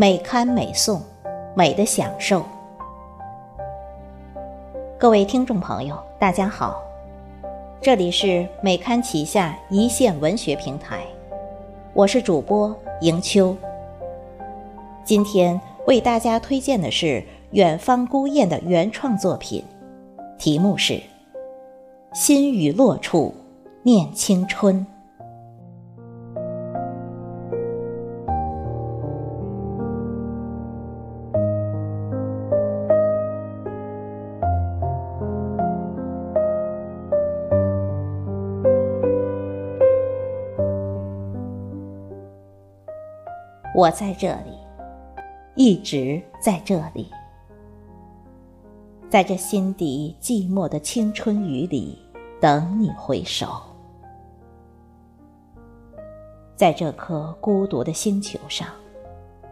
美刊美颂，美的享受。各位听众朋友，大家好，这里是美刊旗下一线文学平台，我是主播迎秋。今天为大家推荐的是远方孤雁的原创作品，题目是《心雨落处念青春》。我在这里，一直在这里，在这心底寂寞的青春雨里等你回首，在这颗孤独的星球上，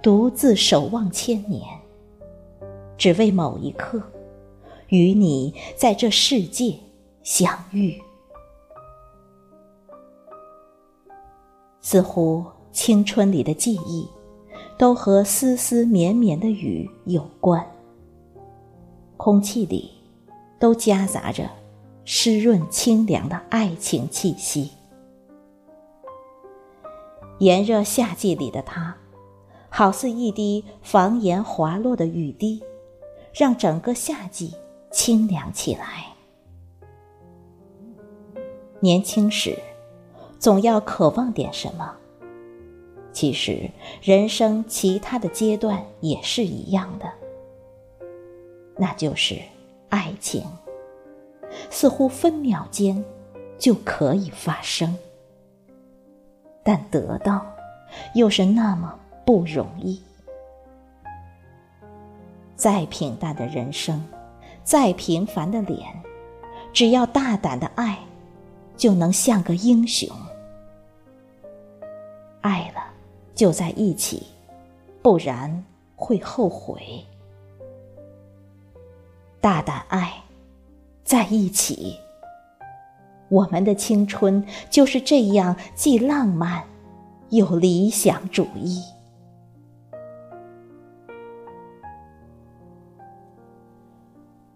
独自守望千年，只为某一刻，与你在这世界相遇。似乎青春里的记忆。都和丝丝绵绵的雨有关，空气里都夹杂着湿润清凉的爱情气息。炎热夏季里的它，好似一滴房檐滑落的雨滴，让整个夏季清凉起来。年轻时，总要渴望点什么。其实，人生其他的阶段也是一样的，那就是爱情，似乎分秒间就可以发生，但得到又是那么不容易。再平淡的人生，再平凡的脸，只要大胆的爱，就能像个英雄。爱了。就在一起，不然会后悔。大胆爱，在一起。我们的青春就是这样，既浪漫又理想主义。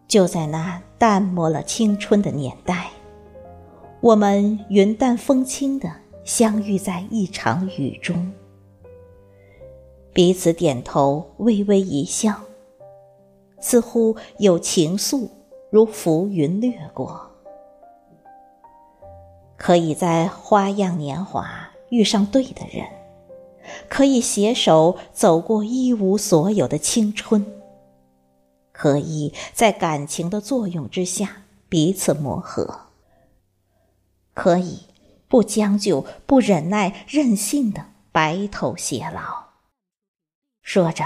就在那淡漠了青春的年代，我们云淡风轻的相遇在一场雨中。彼此点头，微微一笑，似乎有情愫如浮云掠过。可以在花样年华遇上对的人，可以携手走过一无所有的青春，可以在感情的作用之下彼此磨合，可以不将就、不忍耐、任性的白头偕老。说着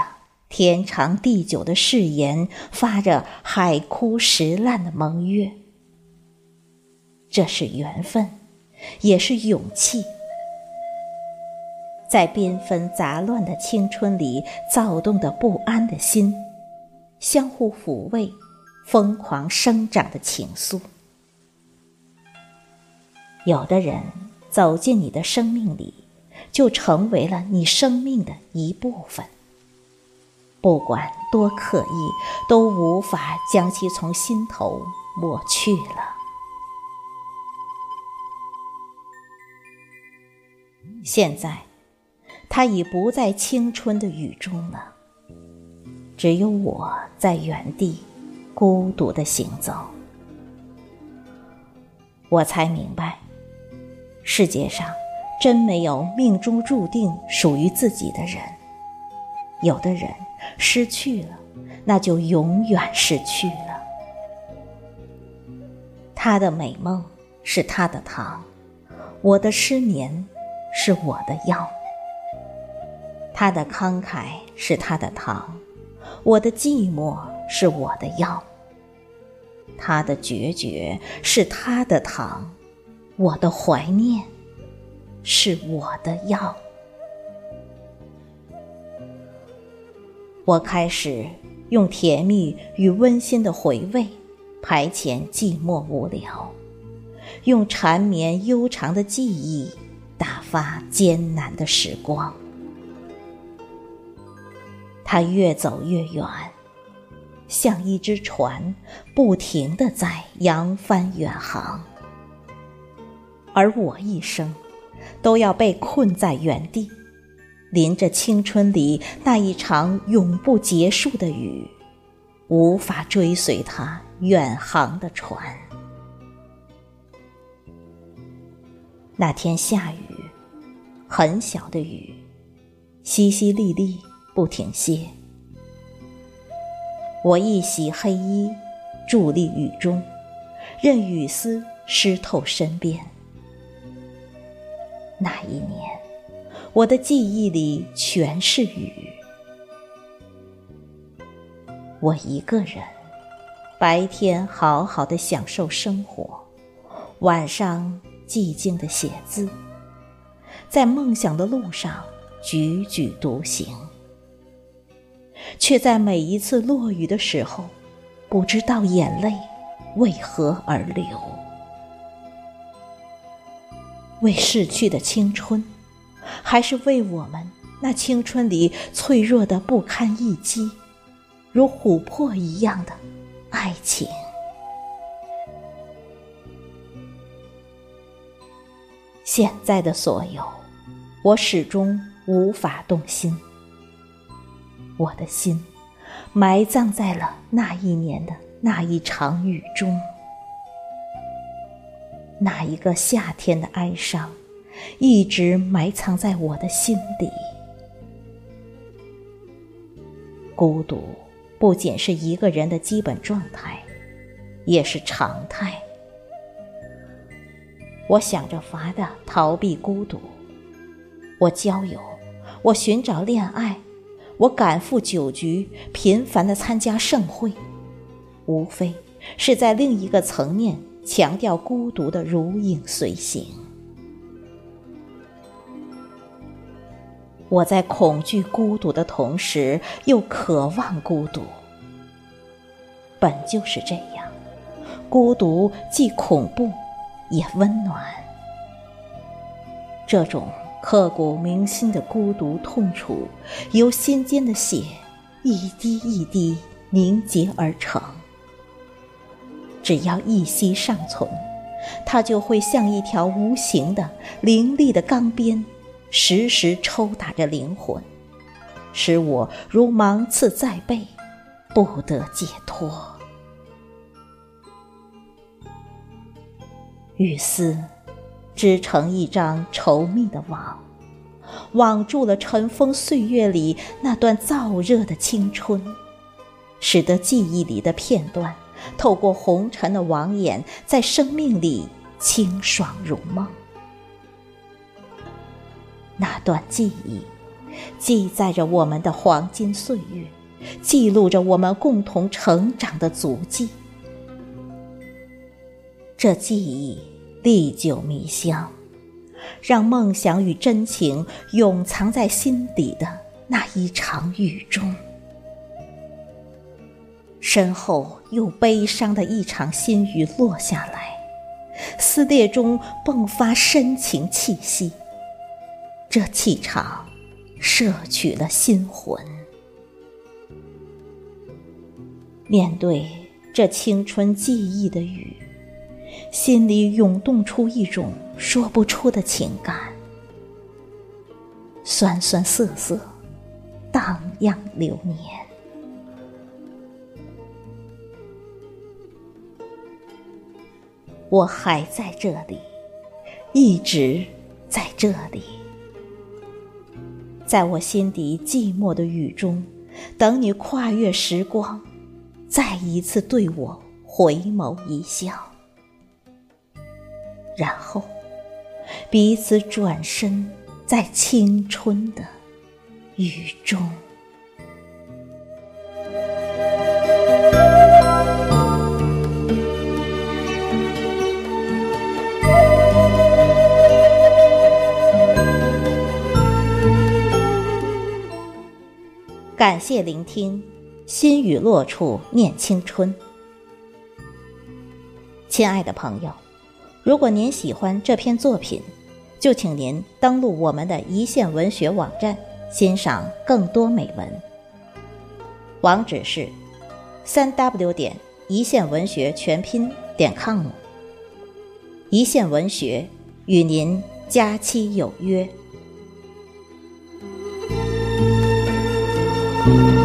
天长地久的誓言，发着海枯石烂的盟约。这是缘分，也是勇气。在缤纷杂乱的青春里，躁动的不安的心，相互抚慰，疯狂生长的情愫。有的人走进你的生命里，就成为了你生命的一部分。不管多刻意，都无法将其从心头抹去了。现在，他已不在青春的雨中了，只有我在原地孤独的行走。我才明白，世界上真没有命中注定属于自己的人，有的人。失去了，那就永远失去了。他的美梦是他的糖，我的失眠是我的药。他的慷慨是他的糖，我的寂寞是我的药。他的决绝是他的糖，我的怀念是我的药。我开始用甜蜜与温馨的回味排遣寂寞无聊，用缠绵悠长的记忆打发艰难的时光。它越走越远，像一只船，不停地在扬帆远航。而我一生，都要被困在原地，淋着青春里那一场永不结束的雨，无法追随他远航的船。那天下雨，很小的雨，淅淅沥沥不停歇。我一袭黑衣，伫立雨中，任雨丝湿透身边。那一年，我的记忆里全是雨。我一个人，白天好好的享受生活，晚上。寂静的写字，在梦想的路上踽踽独行，却在每一次落雨的时候，不知道眼泪为何而流。为逝去的青春，还是为我们那青春里脆弱的不堪一击，如琥珀一样的爱情？现在的所有，我始终无法动心。我的心埋葬在了那一年的那一场雨中，那一个夏天的哀伤，一直埋藏在我的心底。孤独不仅是一个人的基本状态，也是常态。我想着法的逃避孤独，我交友，我寻找恋爱，我赶赴酒局，频繁的参加盛会，无非是在另一个层面强调孤独的如影随形。我在恐惧孤独的同时，又渴望孤独。本就是这样，孤独既恐怖。也温暖。这种刻骨铭心的孤独痛楚，由心间的血一滴一滴凝结而成。只要一息尚存，它就会像一条无形的、凌厉的钢鞭，时时抽打着灵魂，使我如芒刺在背，不得解脱。雨丝织成一张稠密的网，网住了尘封岁月里那段燥热的青春，使得记忆里的片段透过红尘的网眼，在生命里清爽如梦。那段记忆记载着我们的黄金岁月，记录着我们共同成长的足迹。这记忆历久弥香，让梦想与真情永藏在心底的那一场雨中。身后又悲伤的一场新雨落下来，撕裂中迸发深情气息。这气场摄取了心魂。面对这青春记忆的雨。心里涌动出一种说不出的情感，酸酸涩涩，荡漾流年。我还在这里，一直在这里，在我心底寂寞的雨中，等你跨越时光，再一次对我回眸一笑。然后，彼此转身，在青春的雨中。感谢聆听，心雨落处念青春。亲爱的朋友。如果您喜欢这篇作品，就请您登录我们的一线文学网站，欣赏更多美文。网址是三 w 点一线文学全拼点 com。一线文学与您佳期有约。Thank you.